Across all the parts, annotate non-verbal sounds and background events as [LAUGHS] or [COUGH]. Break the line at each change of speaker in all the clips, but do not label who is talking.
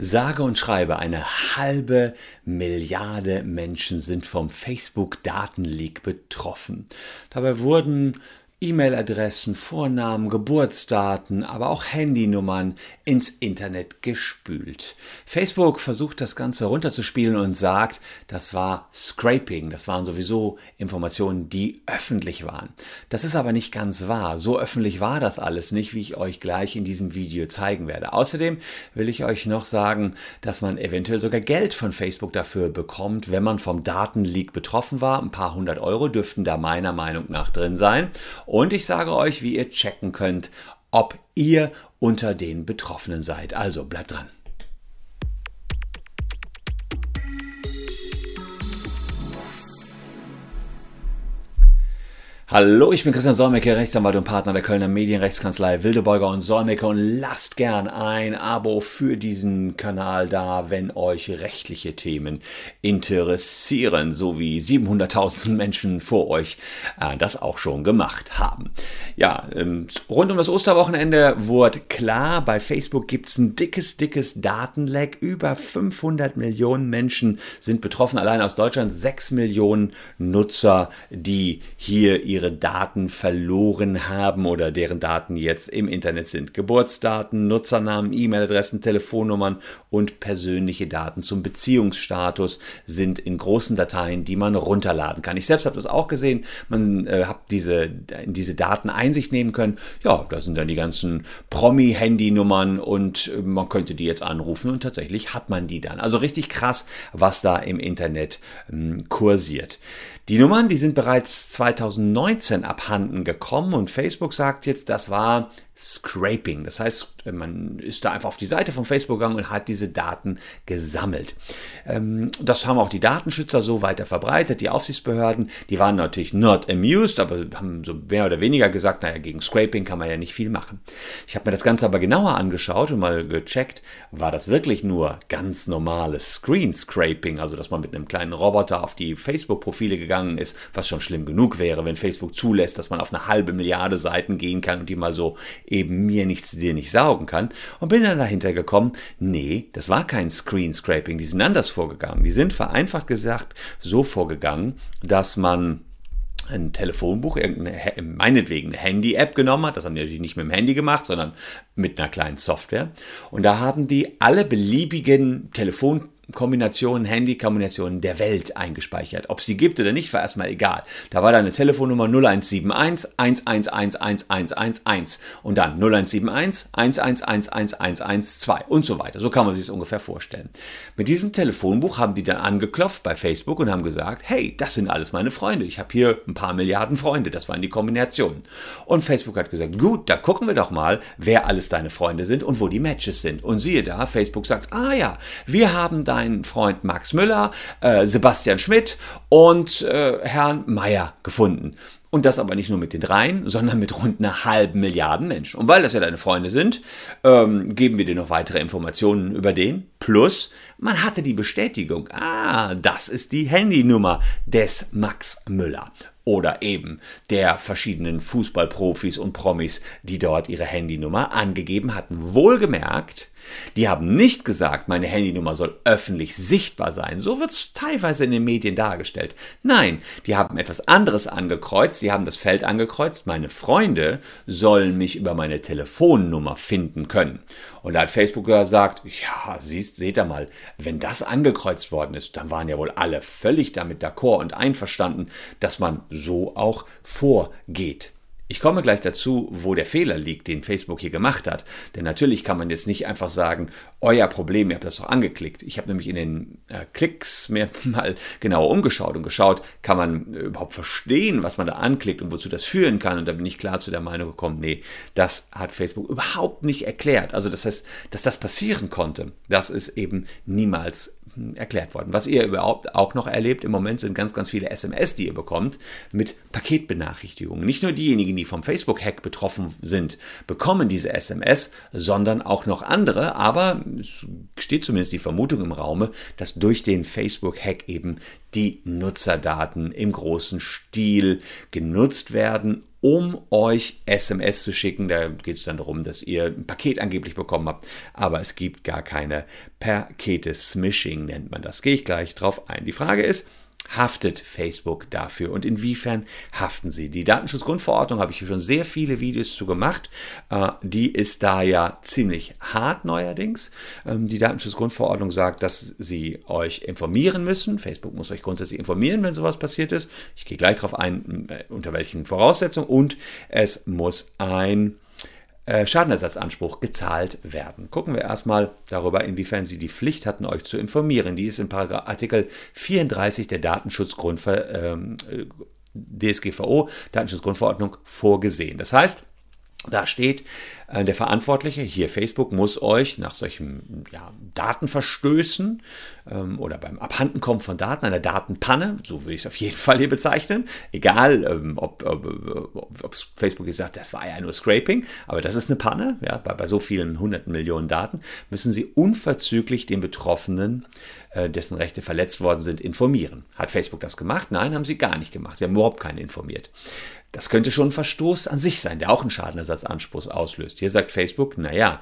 Sage und schreibe, eine halbe Milliarde Menschen sind vom Facebook-Datenleak betroffen. Dabei wurden E-Mail-Adressen, Vornamen, Geburtsdaten, aber auch Handynummern ins Internet gespült. Facebook versucht das Ganze runterzuspielen und sagt, das war Scraping, das waren sowieso Informationen, die öffentlich waren. Das ist aber nicht ganz wahr. So öffentlich war das alles nicht, wie ich euch gleich in diesem Video zeigen werde. Außerdem will ich euch noch sagen, dass man eventuell sogar Geld von Facebook dafür bekommt, wenn man vom Datenleak betroffen war. Ein paar hundert Euro dürften da meiner Meinung nach drin sein. Und ich sage euch, wie ihr checken könnt, ob ihr unter den Betroffenen seid. Also bleibt dran. Hallo, ich bin Christian Solmecke, Rechtsanwalt und Partner der Kölner Medienrechtskanzlei Wildebeuger und Solmecke und lasst gern ein Abo für diesen Kanal da, wenn euch rechtliche Themen interessieren, so wie 700.000 Menschen vor euch äh, das auch schon gemacht haben. Ja, ähm, rund um das Osterwochenende wurde klar, bei Facebook gibt es ein dickes, dickes Datenleck. Über 500 Millionen Menschen sind betroffen, allein aus Deutschland 6 Millionen Nutzer, die hier ihre ihre Daten verloren haben oder deren Daten jetzt im Internet sind. Geburtsdaten, Nutzernamen, E-Mail-Adressen, Telefonnummern und persönliche Daten zum Beziehungsstatus sind in großen Dateien, die man runterladen kann. Ich selbst habe das auch gesehen. Man äh, hat diese, diese Daten Einsicht nehmen können. Ja, da sind dann die ganzen Promi-Handynummern und äh, man könnte die jetzt anrufen und tatsächlich hat man die dann. Also richtig krass, was da im Internet ähm, kursiert. Die Nummern, die sind bereits 2019 abhanden gekommen und Facebook sagt jetzt, das war Scraping. Das heißt, man ist da einfach auf die Seite von Facebook gegangen und hat diese Daten gesammelt. Ähm, das haben auch die Datenschützer so weiter verbreitet, die Aufsichtsbehörden. Die waren natürlich not amused, aber haben so mehr oder weniger gesagt, naja, gegen Scraping kann man ja nicht viel machen. Ich habe mir das Ganze aber genauer angeschaut und mal gecheckt, war das wirklich nur ganz normales Screen Scraping, also dass man mit einem kleinen Roboter auf die Facebook-Profile gegangen ist, was schon schlimm genug wäre, wenn Facebook zulässt, dass man auf eine halbe Milliarde Seiten gehen kann und die mal so eben mir nichts, dir nicht saugen kann. Und bin dann dahinter gekommen, nee, das war kein Screen Scraping, die sind anders vorgegangen. Die sind vereinfacht gesagt so vorgegangen, dass man ein Telefonbuch, meinetwegen eine Handy-App genommen hat. Das haben die natürlich nicht mit dem Handy gemacht, sondern mit einer kleinen Software. Und da haben die alle beliebigen Telefon Kombinationen, Handy-Kombinationen der Welt eingespeichert. Ob sie gibt oder nicht, war erstmal egal. Da war dann eine Telefonnummer 0171 1111111 und dann 0171 1111112 und so weiter. So kann man sich das ungefähr vorstellen. Mit diesem Telefonbuch haben die dann angeklopft bei Facebook und haben gesagt, hey, das sind alles meine Freunde. Ich habe hier ein paar Milliarden Freunde. Das waren die Kombinationen. Und Facebook hat gesagt, gut, da gucken wir doch mal, wer alles deine Freunde sind und wo die Matches sind. Und siehe da, Facebook sagt, ah ja, wir haben da meinen Freund Max Müller, äh, Sebastian Schmidt und äh, Herrn Meyer gefunden. Und das aber nicht nur mit den dreien, sondern mit rund einer halben Milliarden Menschen. Und weil das ja deine Freunde sind, ähm, geben wir dir noch weitere Informationen über den. Plus, man hatte die Bestätigung, ah, das ist die Handynummer des Max Müller oder eben der verschiedenen Fußballprofis und Promis, die dort ihre Handynummer angegeben hatten. Wohlgemerkt, die haben nicht gesagt, meine Handynummer soll öffentlich sichtbar sein. So wird es teilweise in den Medien dargestellt. Nein, die haben etwas anderes angekreuzt. Sie haben das Feld angekreuzt, meine Freunde sollen mich über meine Telefonnummer finden können. Und da hat Facebook gesagt, ja, siehst, seht ihr mal, wenn das angekreuzt worden ist, dann waren ja wohl alle völlig damit d'accord und einverstanden, dass man so auch vorgeht. Ich komme gleich dazu, wo der Fehler liegt, den Facebook hier gemacht hat. Denn natürlich kann man jetzt nicht einfach sagen, euer Problem, ihr habt das doch angeklickt. Ich habe nämlich in den äh, Klicks mir [LAUGHS] mal genauer umgeschaut und geschaut, kann man äh, überhaupt verstehen, was man da anklickt und wozu das führen kann. Und da bin ich klar zu der Meinung gekommen, nee, das hat Facebook überhaupt nicht erklärt. Also das heißt, dass das passieren konnte, das ist eben niemals erklärt worden. Was ihr überhaupt auch noch erlebt im Moment sind ganz, ganz viele SMS, die ihr bekommt mit Paketbenachrichtigungen. Nicht nur diejenigen, die vom Facebook-Hack betroffen sind, bekommen diese SMS, sondern auch noch andere. Aber es steht zumindest die Vermutung im Raume, dass durch den Facebook-Hack eben die Nutzerdaten im großen Stil genutzt werden, um euch SMS zu schicken. Da geht es dann darum, dass ihr ein Paket angeblich bekommen habt, aber es gibt gar keine Pakete. Smishing nennt man das. Gehe ich gleich drauf ein. Die Frage ist, haftet Facebook dafür und inwiefern haften sie? Die Datenschutzgrundverordnung habe ich hier schon sehr viele Videos zu gemacht. Äh, die ist da ja ziemlich hart neuerdings. Ähm, die Datenschutzgrundverordnung sagt, dass sie euch informieren müssen. Facebook muss euch grundsätzlich informieren, wenn sowas passiert ist. Ich gehe gleich darauf ein, äh, unter welchen Voraussetzungen. Und es muss ein Schadenersatzanspruch gezahlt werden. Gucken wir erstmal darüber, inwiefern Sie die Pflicht hatten, euch zu informieren. Die ist in Artikel 34 der Datenschutzgrundver ähm, äh, DSGVO, Datenschutzgrundverordnung, vorgesehen. Das heißt, da steht, äh, der Verantwortliche, hier Facebook, muss euch nach solchen ja, Datenverstößen ähm, oder beim Abhandenkommen von Daten, einer Datenpanne, so würde ich es auf jeden Fall hier bezeichnen, egal ähm, ob, ob, ob, Facebook gesagt das war ja nur Scraping, aber das ist eine Panne, ja, bei, bei so vielen hunderten Millionen Daten, müssen sie unverzüglich den Betroffenen, äh, dessen Rechte verletzt worden sind, informieren. Hat Facebook das gemacht? Nein, haben sie gar nicht gemacht. Sie haben überhaupt keinen informiert. Das könnte schon ein Verstoß an sich sein, der auch einen Schadenersatzanspruch auslöst. Hier sagt Facebook, naja,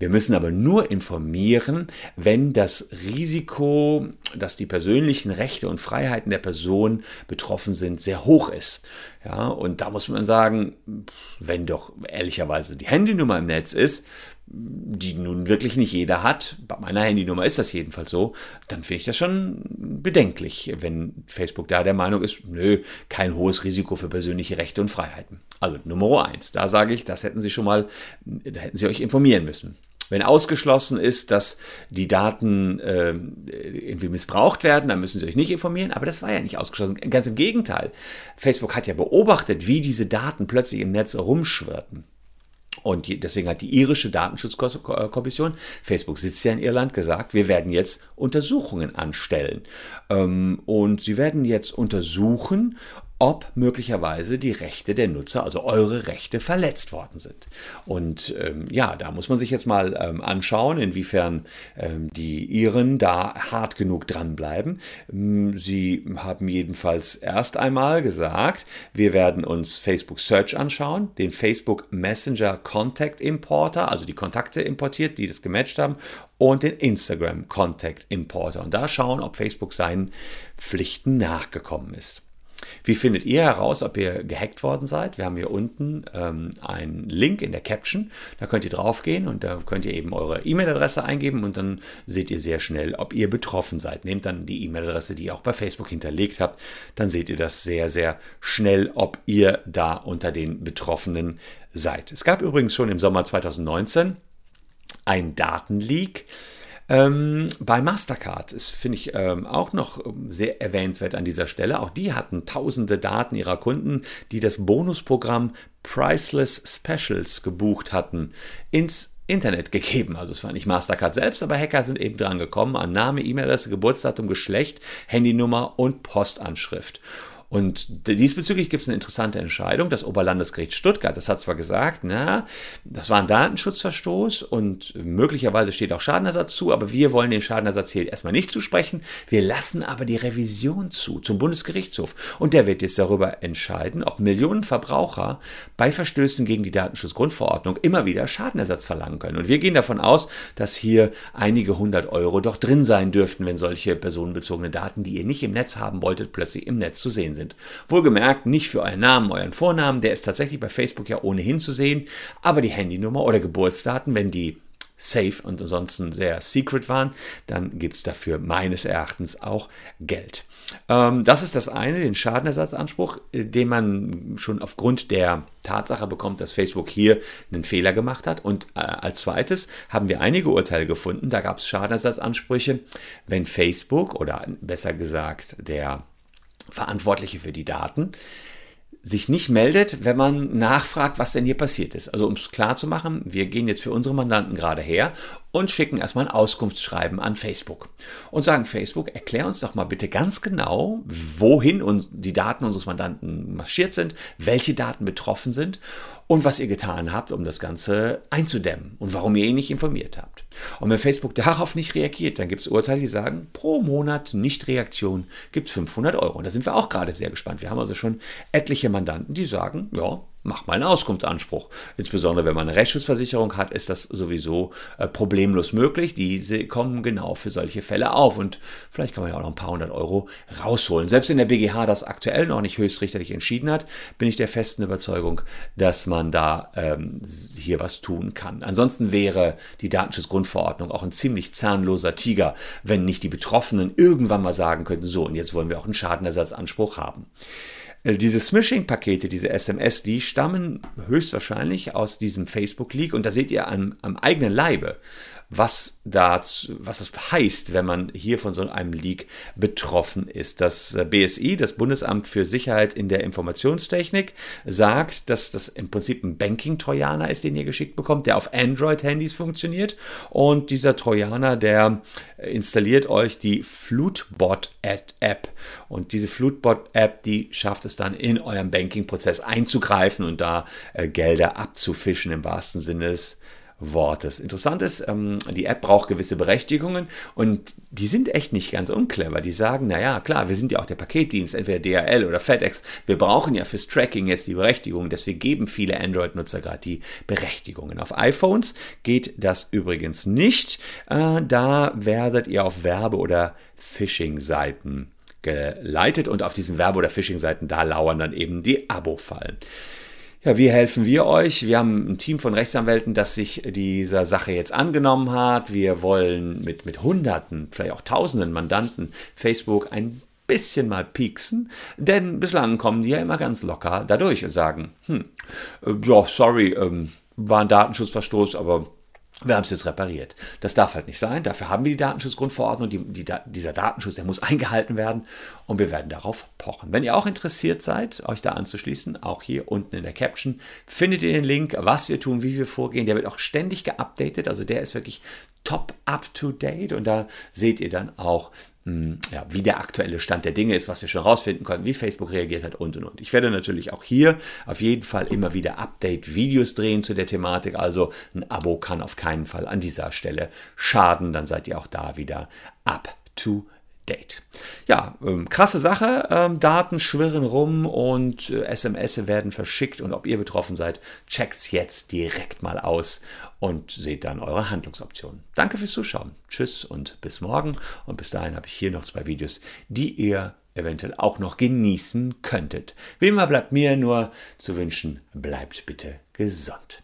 wir müssen aber nur informieren, wenn das Risiko, dass die persönlichen Rechte und Freiheiten der Person betroffen sind, sehr hoch ist. Ja, und da muss man sagen, wenn doch ehrlicherweise die Handynummer im Netz ist, die nun wirklich nicht jeder hat, bei meiner Handynummer ist das jedenfalls so, dann finde ich das schon bedenklich, wenn Facebook da der Meinung ist, nö, kein hohes Risiko für persönliche Rechte und Freiheiten. Also Nummer eins, da sage ich, das hätten Sie schon mal, da hätten Sie euch informieren müssen. Wenn ausgeschlossen ist, dass die Daten äh, irgendwie missbraucht werden, dann müssen Sie euch nicht informieren. Aber das war ja nicht ausgeschlossen. Ganz im Gegenteil. Facebook hat ja beobachtet, wie diese Daten plötzlich im Netz rumschwirrten. Und deswegen hat die irische Datenschutzkommission, Facebook sitzt ja in Irland, gesagt, wir werden jetzt Untersuchungen anstellen. Ähm, und sie werden jetzt untersuchen, ob möglicherweise die Rechte der Nutzer, also eure Rechte, verletzt worden sind. Und ähm, ja, da muss man sich jetzt mal ähm, anschauen, inwiefern ähm, die Iren da hart genug dranbleiben. Ähm, sie haben jedenfalls erst einmal gesagt, wir werden uns Facebook Search anschauen, den Facebook Messenger Contact Importer, also die Kontakte importiert, die das gematcht haben, und den Instagram Contact Importer. Und da schauen, ob Facebook seinen Pflichten nachgekommen ist. Wie findet ihr heraus, ob ihr gehackt worden seid? Wir haben hier unten ähm, einen Link in der Caption. Da könnt ihr draufgehen und da könnt ihr eben eure E-Mail-Adresse eingeben und dann seht ihr sehr schnell, ob ihr betroffen seid. Nehmt dann die E-Mail-Adresse, die ihr auch bei Facebook hinterlegt habt. Dann seht ihr das sehr, sehr schnell, ob ihr da unter den Betroffenen seid. Es gab übrigens schon im Sommer 2019 ein Datenleak. Ähm, bei Mastercard ist, finde ich, ähm, auch noch ähm, sehr erwähnenswert an dieser Stelle. Auch die hatten tausende Daten ihrer Kunden, die das Bonusprogramm Priceless Specials gebucht hatten, ins Internet gegeben. Also es war nicht Mastercard selbst, aber Hacker sind eben dran gekommen an Name, E-Mail-Adresse, Geburtsdatum, Geschlecht, Handynummer und Postanschrift. Und diesbezüglich gibt es eine interessante Entscheidung. Das Oberlandesgericht Stuttgart, das hat zwar gesagt, na, das war ein Datenschutzverstoß und möglicherweise steht auch Schadenersatz zu, aber wir wollen den Schadenersatz hier erstmal nicht zusprechen. Wir lassen aber die Revision zu zum Bundesgerichtshof. Und der wird jetzt darüber entscheiden, ob Millionen Verbraucher bei Verstößen gegen die Datenschutzgrundverordnung immer wieder Schadenersatz verlangen können. Und wir gehen davon aus, dass hier einige hundert Euro doch drin sein dürften, wenn solche personenbezogene Daten, die ihr nicht im Netz haben wolltet, plötzlich im Netz zu sehen sind sind. Wohlgemerkt nicht für euren Namen, euren Vornamen, der ist tatsächlich bei Facebook ja ohnehin zu sehen, aber die Handynummer oder Geburtsdaten, wenn die safe und ansonsten sehr secret waren, dann gibt es dafür meines Erachtens auch Geld. Ähm, das ist das eine, den Schadenersatzanspruch, äh, den man schon aufgrund der Tatsache bekommt, dass Facebook hier einen Fehler gemacht hat. Und äh, als zweites haben wir einige Urteile gefunden, da gab es Schadenersatzansprüche, wenn Facebook oder besser gesagt der Verantwortliche für die Daten, sich nicht meldet, wenn man nachfragt, was denn hier passiert ist. Also um es klar zu machen, wir gehen jetzt für unsere Mandanten gerade her und schicken erstmal ein Auskunftsschreiben an Facebook und sagen, Facebook, erklär uns doch mal bitte ganz genau, wohin uns die Daten unseres Mandanten marschiert sind, welche Daten betroffen sind und was ihr getan habt, um das Ganze einzudämmen und warum ihr ihn nicht informiert habt. Und wenn Facebook darauf nicht reagiert, dann gibt es Urteile, die sagen, pro Monat Nichtreaktion gibt es 500 Euro. Und da sind wir auch gerade sehr gespannt. Wir haben also schon etliche Mandanten, die sagen, ja, mach mal einen Auskunftsanspruch. Insbesondere wenn man eine Rechtsschutzversicherung hat, ist das sowieso äh, problemlos möglich. Diese kommen genau für solche Fälle auf und vielleicht kann man ja auch noch ein paar hundert Euro rausholen. Selbst in der BGH das aktuell noch nicht höchstrichterlich entschieden hat, bin ich der festen Überzeugung, dass man da ähm, hier was tun kann. Ansonsten wäre die Datenschutzgrundverordnung auch ein ziemlich zahnloser Tiger, wenn nicht die Betroffenen irgendwann mal sagen könnten, so und jetzt wollen wir auch einen Schadenersatzanspruch haben. Äh, diese Smishing-Pakete, diese SMS, die stammen höchstwahrscheinlich aus diesem Facebook-Leak und da seht ihr am, am eigenen Leibe, was, das, was das heißt, wenn man hier von so einem Leak betroffen ist. Das äh, BSI, das Bundesamt für Sicherheit in der Informationstechnik, sagt, dass das im Prinzip ein Banking-Trojaner ist, den ihr geschickt bekommt, der auf Android-Handys funktioniert. Und dieser Trojaner, der installiert euch die Flutbot-App. Und diese Flutbot-App, die schafft es dann in eurem Banking-Prozess einzugreifen und da äh, Gelder abzufischen im wahrsten Sinne des Wortes. Interessant ist, ähm, die App braucht gewisse Berechtigungen und die sind echt nicht ganz unclever. Die sagen, naja, klar, wir sind ja auch der Paketdienst, entweder DHL oder FedEx. Wir brauchen ja fürs Tracking jetzt die Berechtigungen, deswegen geben viele Android-Nutzer gerade die Berechtigungen. Auf iPhones geht das übrigens nicht. Äh, da werdet ihr auf Werbe- oder Phishing-Seiten geleitet und auf diesen Werbe- oder Phishing-Seiten, da lauern dann eben die Abo-Fallen. Ja, wie helfen wir euch? Wir haben ein Team von Rechtsanwälten, das sich dieser Sache jetzt angenommen hat. Wir wollen mit, mit Hunderten, vielleicht auch Tausenden Mandanten Facebook ein bisschen mal pieksen, denn bislang kommen die ja immer ganz locker dadurch und sagen, hm, äh, ja, sorry, ähm, war ein Datenschutzverstoß, aber wir haben es jetzt repariert. Das darf halt nicht sein. Dafür haben wir die Datenschutzgrundverordnung. Die, die, dieser Datenschutz, der muss [LAUGHS] eingehalten werden und wir werden darauf pochen. Wenn ihr auch interessiert seid, euch da anzuschließen, auch hier unten in der Caption findet ihr den Link, was wir tun, wie wir vorgehen. Der wird auch ständig geupdatet. Also der ist wirklich top up to date und da seht ihr dann auch, ja, wie der aktuelle Stand der Dinge ist, was wir schon rausfinden konnten, wie Facebook reagiert hat und und und. Ich werde natürlich auch hier auf jeden Fall immer wieder Update-Videos drehen zu der Thematik. Also ein Abo kann auf keinen Fall an dieser Stelle schaden. Dann seid ihr auch da wieder up to date. Ja, ähm, krasse Sache. Ähm, Daten schwirren rum und äh, SMS werden verschickt. Und ob ihr betroffen seid, checkt's jetzt direkt mal aus und seht dann eure Handlungsoptionen. Danke fürs Zuschauen. Tschüss und bis morgen. Und bis dahin habe ich hier noch zwei Videos, die ihr eventuell auch noch genießen könntet. Wie immer bleibt mir nur zu wünschen, bleibt bitte gesund.